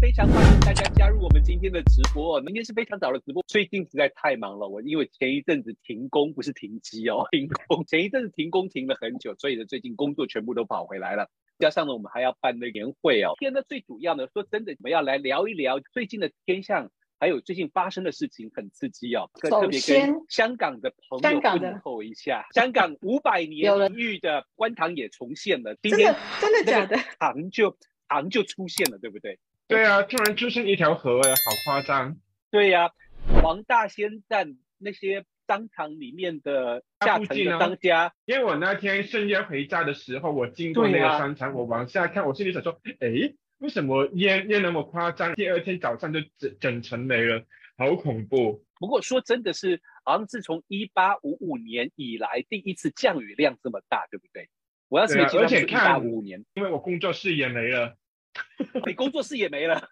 非常欢迎大家加入我们今天的直播哦。明天是非常早的直播，最近实在太忙了。我因为前一阵子停工，不是停机哦，停工。前一阵子停工停了很久，所以呢，最近工作全部都跑回来了。加上呢，我们还要办那年会哦。今天呢，最主要呢，说真的，我们要来聊一聊最近的天象，还有最近发生的事情，很刺激哦。特别跟香港的朋友问候一下，香港五百年一遇的观塘也重现了。今天真的假的？塘就塘就出现了，对不对？对啊，突然出现一条河，哎，好夸张。对呀、啊，黄大仙站那些商场里面的下层的商家，因为我那天深夜回家的时候，我经过那个商场，啊、我往下看，我心里想说，哎，为什么烟烟那么夸张？第二天早上就整整层没了，好恐怖。不过说真的是，好像自从一八五五年以来第一次降雨量这么大，对不对？我要是没记错，而且一八五五年，因为我工作室也没了。你工作室也没了，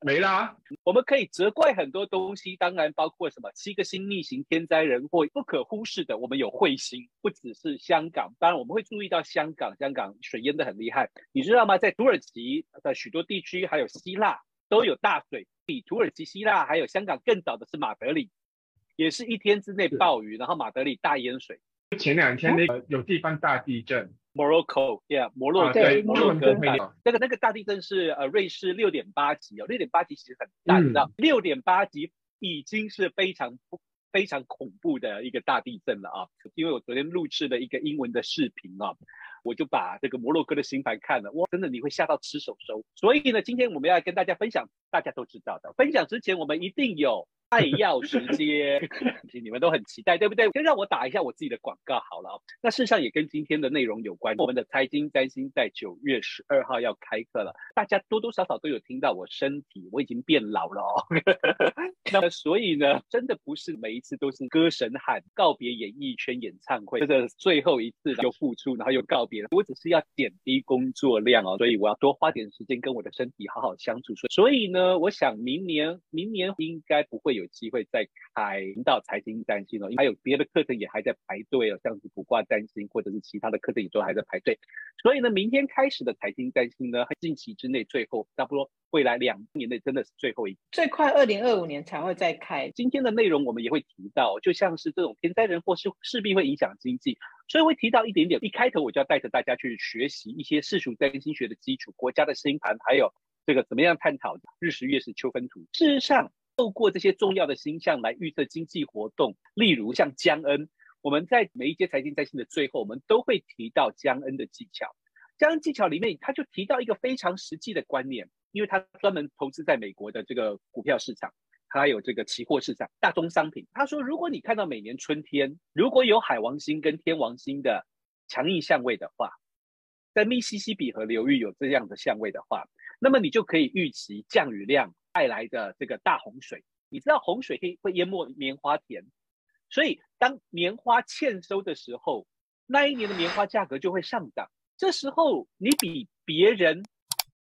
没啦、啊。我们可以责怪很多东西，当然包括什么七个星逆行、天灾人祸，不可忽视的。我们有彗星，不只是香港，当然我们会注意到香港，香港水淹得很厉害。你知道吗？在土耳其的许多地区，还有希腊都有大水。比土耳其、希腊还有香港更早的是马德里，也是一天之内暴雨，然后马德里大淹水。前两天那个有地方大地震。Morocco，yeah，摩洛哥，摩洛哥，那个那个大地震是呃瑞士六点八级哦，六点八级其实很大，你知道，六点八级已经是非常非常恐怖的一个大地震了啊！因为我昨天录制了一个英文的视频啊，我就把这个摩洛哥的星盘看了，哇，真的你会吓到吃手手。所以呢，今天我们要跟大家分享，大家都知道的，分享之前我们一定有。爱要时间，你们都很期待，对不对？先让我打一下我自己的广告好了。那事实上也跟今天的内容有关。我们的财经占星在九月十二号要开课了，大家多多少少都有听到我身体我已经变老了哦。那么所以呢，真的不是每一次都是歌神喊告别演艺圈演唱会，这个最后一次又复出，然后又告别了。我只是要减低工作量哦，所以我要多花点时间跟我的身体好好相处。所以呢，我想明年明年应该不会有。有机会再开引导财经占星哦，还有别的课程也还在排队哦，像是卜卦占星或者是其他的课程也都还在排队。所以呢，明天开始的财经占星呢，近期之内最后差不多未来两年内真的是最后一，最快二零二五年才会再开。今天的内容我们也会提到，就像是这种天灾人祸是势必会影响经济，所以会提到一点点。一开头我就要带着大家去学习一些世俗占星学的基础、国家的星盘，还有这个怎么样探讨日食、月食、秋分图。事实上。透过这些重要的星象来预测经济活动，例如像江恩，我们在每一节财经占星的最后，我们都会提到江恩的技巧。江恩技巧里面，他就提到一个非常实际的观念，因为他专门投资在美国的这个股票市场，还有这个期货市场、大宗商品。他说，如果你看到每年春天如果有海王星跟天王星的强硬相位的话，在密西西比河流域有这样的相位的话，那么你就可以预期降雨量。带来的这个大洪水，你知道洪水可以会淹没棉花田，所以当棉花欠收的时候，那一年的棉花价格就会上涨。这时候你比别人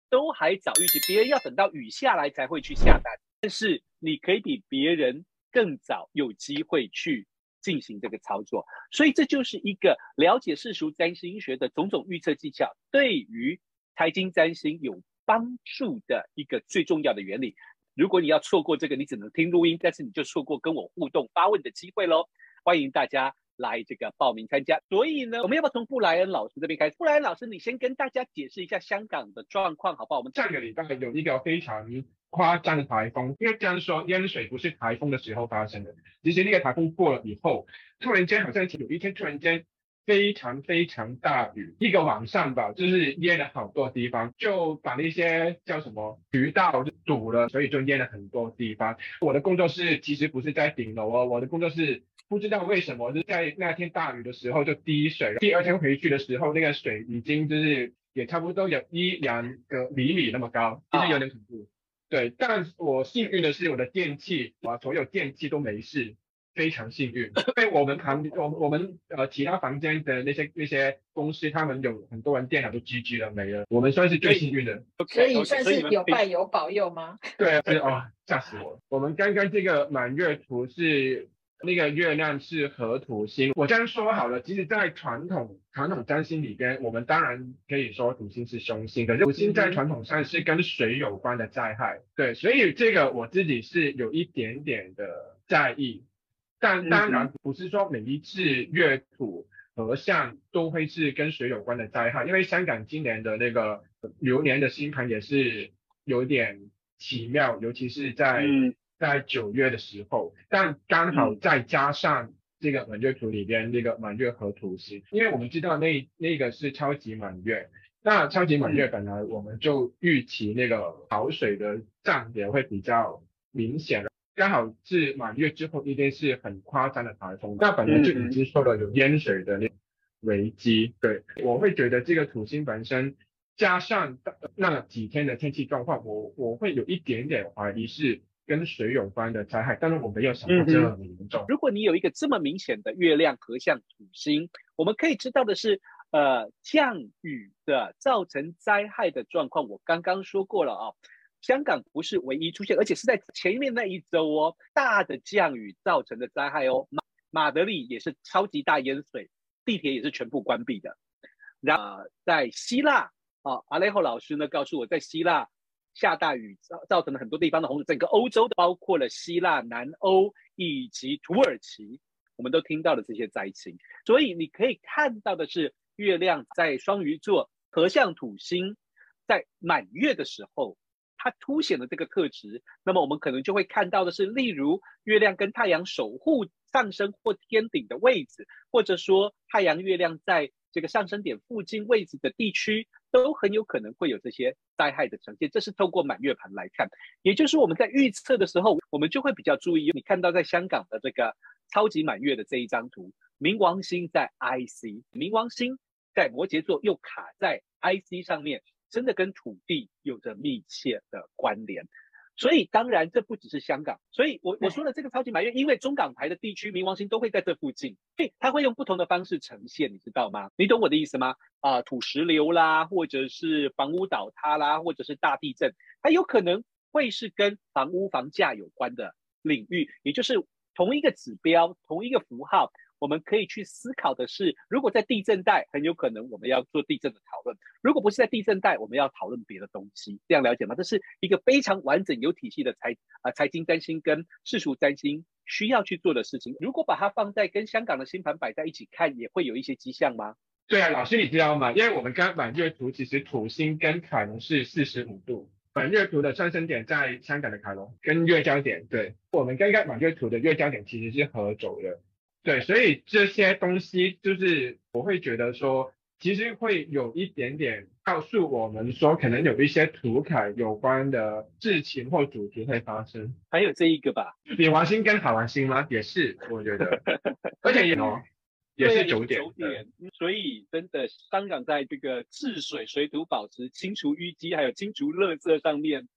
都还早预期，别人要等到雨下来才会去下单，但是你可以比别人更早有机会去进行这个操作。所以这就是一个了解世俗占星学的种种预测技巧，对于财经占星有帮助的一个最重要的原理。如果你要错过这个，你只能听录音，但是你就错过跟我互动发问的机会喽。欢迎大家来这个报名参加。所以呢，我们要不要从布莱恩老师这边开始？布莱恩老师，你先跟大家解释一下香港的状况，好不好？我们上个礼拜有一个非常夸张的台风，因为这样说淹水不是台风的时候发生的，其实那个台风过了以后，突然间好像有一天突然间。非常非常大雨，一个晚上吧，就是淹了好多地方，就把那些叫什么渠道就堵了，所以就淹了很多地方。我的工作室其实不是在顶楼哦，我的工作室不知道为什么就在那天大雨的时候就滴水，第二天回去的时候，那个水已经就是也差不多有一两个厘米那么高，其实有点恐怖。对，但我幸运的是我的电器啊，所有电器都没事。非常幸运，因为我们旁我我们呃其他房间的那些那些公司，他们有很多人电脑都 GG 了没了，我们算是最幸运的。所以算是有拜有保佑吗？对啊，是哦，吓死我了。我们刚刚这个满月图是那个月亮是合土星。我这样说好了，其实，在传统传统占星里边，我们当然可以说土星是凶星，可是土星在传统上是跟水有关的灾害。对，所以这个我自己是有一点点的在意，但当然不是说每一次月土合相都会是跟水有关的灾害，因为香港今年的那个流年的星盘也是有点奇妙，尤其是在。在九月的时候，但刚好再加上这个满月图里边那个满月合土星，因为我们知道那那个是超级满月，那超级满月本来我们就预期那个潮水的涨点会比较明显，刚好是满月之后一定是很夸张的台风，那本来就已经受了有淹水的那危机，对，我会觉得这个土星本身加上那几天的天气状况，我我会有一点点怀疑是。跟水有关的灾害，但是我没有想到这么严重。如果你有一个这么明显的月亮合向土星，我们可以知道的是，呃，降雨的造成灾害的状况，我刚刚说过了啊、哦。香港不是唯一出现，而且是在前面那一周哦，大的降雨造成的灾害哦。马马德里也是超级大淹水，地铁也是全部关闭的。然后在希腊啊、阿雷霍老师呢告诉我在希腊。下大雨造造成了很多地方的洪水，整个欧洲的包括了希腊、南欧以及土耳其，我们都听到了这些灾情。所以你可以看到的是，月亮在双鱼座合相土星，在满月的时候，它凸显了这个特质。那么我们可能就会看到的是，例如月亮跟太阳守护上升或天顶的位置，或者说太阳、月亮在这个上升点附近位置的地区。都很有可能会有这些灾害的呈现，这是透过满月盘来看，也就是我们在预测的时候，我们就会比较注意。你看到在香港的这个超级满月的这一张图，冥王星在 IC，冥王星在摩羯座又卡在 IC 上面，真的跟土地有着密切的关联。所以当然，这不只是香港。所以我我说的这个超级埋怨，因为中港台的地区冥王星都会在这附近，所以它会用不同的方式呈现，你知道吗？你懂我的意思吗？啊、呃，土石流啦，或者是房屋倒塌啦，或者是大地震，它有可能会是跟房屋房价有关的领域，也就是同一个指标，同一个符号。我们可以去思考的是，如果在地震带，很有可能我们要做地震的讨论；如果不是在地震带，我们要讨论别的东西。这样了解吗？这是一个非常完整、有体系的财啊财经占星跟世俗占星需要去做的事情。如果把它放在跟香港的星盘摆在一起看，也会有一些迹象吗？对啊，老师你知道吗？因为我们刚满月图其实土星跟凯龙是四十五度，满月图的上升点在香港的凯龙跟月交点，对，我们刚刚满月图的月交点其实是合轴的。对，所以这些东西就是我会觉得说，其实会有一点点告诉我们说，可能有一些土凯有关的事情或主题会发生。还有这一个吧，冥王星跟海王星吗？也是，我觉得，而且也哦，也是九点。九点，所以真的，香港在这个治水、水土保持、清除淤积，还有清除垃圾上面。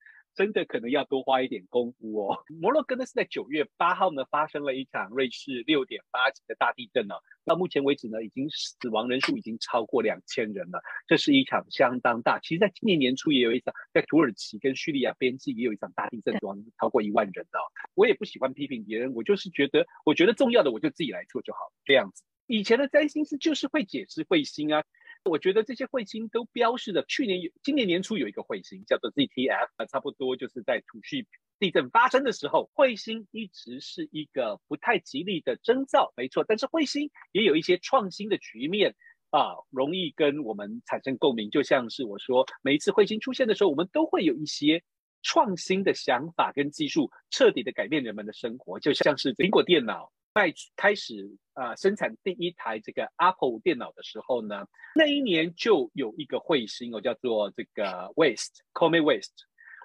真的可能要多花一点功夫哦。摩洛哥呢是在九月八号呢发生了一场瑞士六点八级的大地震呢，到目前为止呢已经死亡人数已经超过两千人了，这是一场相当大。其实，在今年年初也有一场，在土耳其跟叙利亚边境也有一场大地震，死亡超过一万人的。我也不喜欢批评别人，我就是觉得，我觉得重要的我就自己来做就好，这样子。以前的占星师就是会解释彗星啊。我觉得这些彗星都标示了去年有，今年年初有一个彗星叫做 ZTF，啊，差不多就是在土叙地震发生的时候，彗星一直是一个不太吉利的征兆，没错。但是彗星也有一些创新的局面啊，容易跟我们产生共鸣。就像是我说，每一次彗星出现的时候，我们都会有一些创新的想法跟技术，彻底的改变人们的生活。就像是苹果电脑。在开始啊、生产第一台这个 Apple 电脑的时候呢，那一年就有一个彗星哦，叫做这个 West Comet West。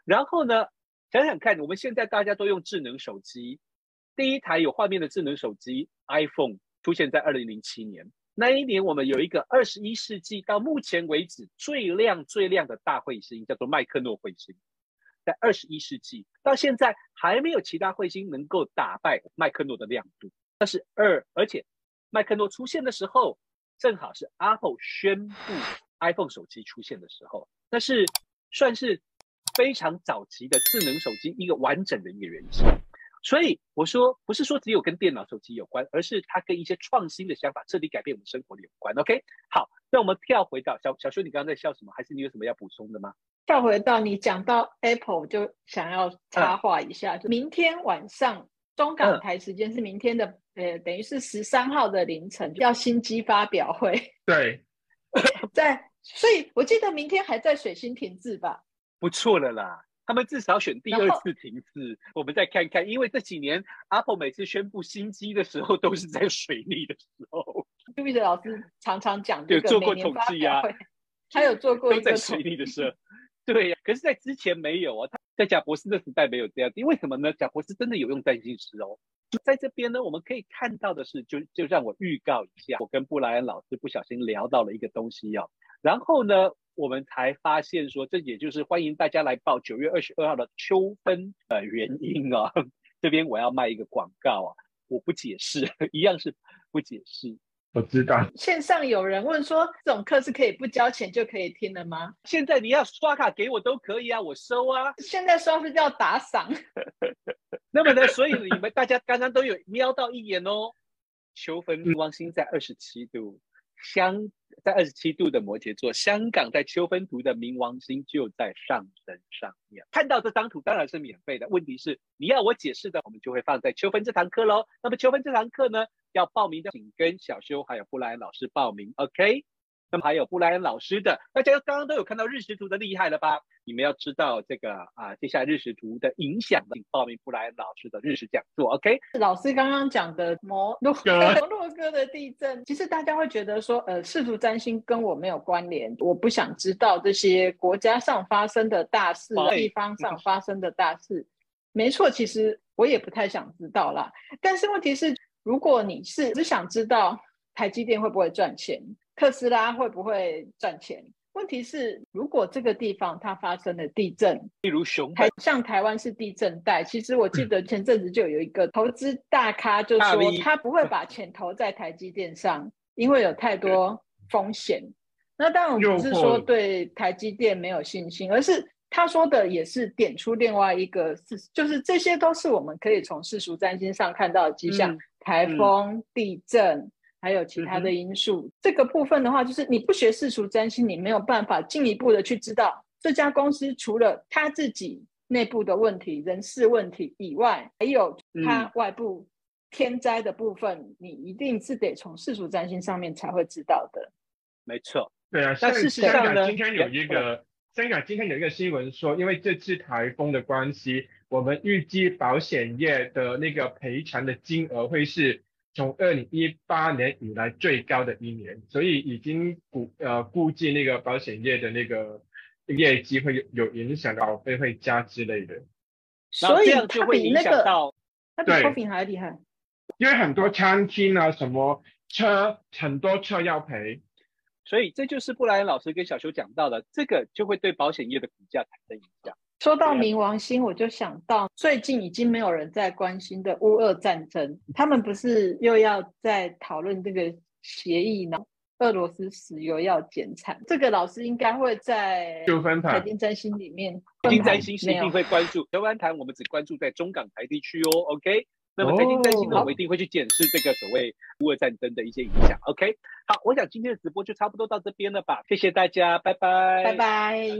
然后呢，想想看，我们现在大家都用智能手机，第一台有画面的智能手机 iPhone 出现在二零零七年。那一年，我们有一个二十一世纪到目前为止最亮最亮的大彗星，叫做麦克诺彗星。在二十一世纪到现在，还没有其他彗星能够打败麦克诺的亮度。但是二，而且麦克诺出现的时候，正好是 Apple 宣布 iPhone 手机出现的时候，那是算是非常早期的智能手机一个完整的一个原型。所以我说，不是说只有跟电脑、手机有关，而是它跟一些创新的想法彻底改变我们生活的有关。OK，好，那我们跳回到小小修，你刚刚在笑什么？还是你有什么要补充的吗？跳回到你讲到 Apple，就想要插话一下，就明天晚上中港台时间是明天的，呃，等于是十三号的凌晨要新机发表会。对，在，所以我记得明天还在水星停滞吧？不错了啦。他们至少选第二次停滞，我们再看看，因为这几年 Apple 每次宣布新机的时候，都是在水逆的时候。杜的老师常常讲，有做过统计啊，他有做过一个都在水逆的时候。对呀、可是，在之前没有啊，他在贾博士的时代没有这样，因为什么呢？贾博士真的有用占星师哦。在这边呢，我们可以看到的是，就就让我预告一下，我跟布莱恩老师不小心聊到了一个东西哦，然后呢。我们才发现说，这也就是欢迎大家来报九月二十二号的秋分的原因啊。这边我要卖一个广告啊，我不解释，一样是不解释。我知道。线上有人问说，这种课是可以不交钱就可以听的吗？现在你要刷卡给我都可以啊，我收啊。现在刷是叫打赏。那么呢，所以你们大家刚刚都有瞄到一眼哦，秋分冥王星在二十七度。香在二十七度的摩羯座，香港在秋分图的冥王星就在上升上面。看到这张图当然是免费的，问题是你要我解释的，我们就会放在秋分这堂课喽。那么秋分这堂课呢，要报名的请跟小修还有布莱恩老师报名，OK？那么还有布莱恩老师的，大家刚刚都有看到日食图的厉害了吧？你们要知道这个啊，接下来日食图的影响，请报名布莱恩老师的日食讲座，OK？老师刚刚讲的摩洛哥 摩洛哥的地震，其实大家会觉得说，呃，世俗占星跟我没有关联，我不想知道这些国家上发生的大事，地方上发生的大事。没错，其实我也不太想知道啦。但是问题是，如果你是只想知道台积电会不会赚钱？特斯拉会不会赚钱？问题是，如果这个地方它发生了地震，例如熊台，像台湾是地震带。其实我记得前阵子就有一个投资大咖就说，他不会把钱投在台积电上，因为有太多风险。那当然我不是说对台积电没有信心，而是他说的也是点出另外一个事，就是这些都是我们可以从世俗占星上看到的迹象：台风、地震。还有其他的因素，嗯、这个部分的话，就是你不学世俗占星，你没有办法进一步的去知道这家公司除了他自己内部的问题、人事问题以外，还有他外部天灾的部分，嗯、你一定是得从世俗占星上面才会知道的。没错，对啊。但事实上呢，今天有一个香港今天有一个新闻说，因为这次台风的关系，我们预计保险业的那个赔偿的金额会是。从二零一八年以来最高的一年，所以已经估呃估计那个保险业的那个业绩会有有影响，保费会加之类的。所以它比那个它比 COVID 还厉害，因为很多餐厅啊什么车很多车要赔，所以这就是布莱恩老师跟小邱讲到的，这个就会对保险业的股价产生影响。说到冥王星，我就想到最近已经没有人在关心的乌俄战争，他们不是又要在讨论这个协议呢？俄罗斯石油要减产，这个老师应该会在财经占星里面，财经占星一定会关注。台湾台我们只关注在中港台地区哦，OK？那么财经三星呢，我们一定会去检视这个所谓乌俄战争的一些影响，OK？好，我想今天的直播就差不多到这边了吧，谢谢大家，拜拜，拜拜。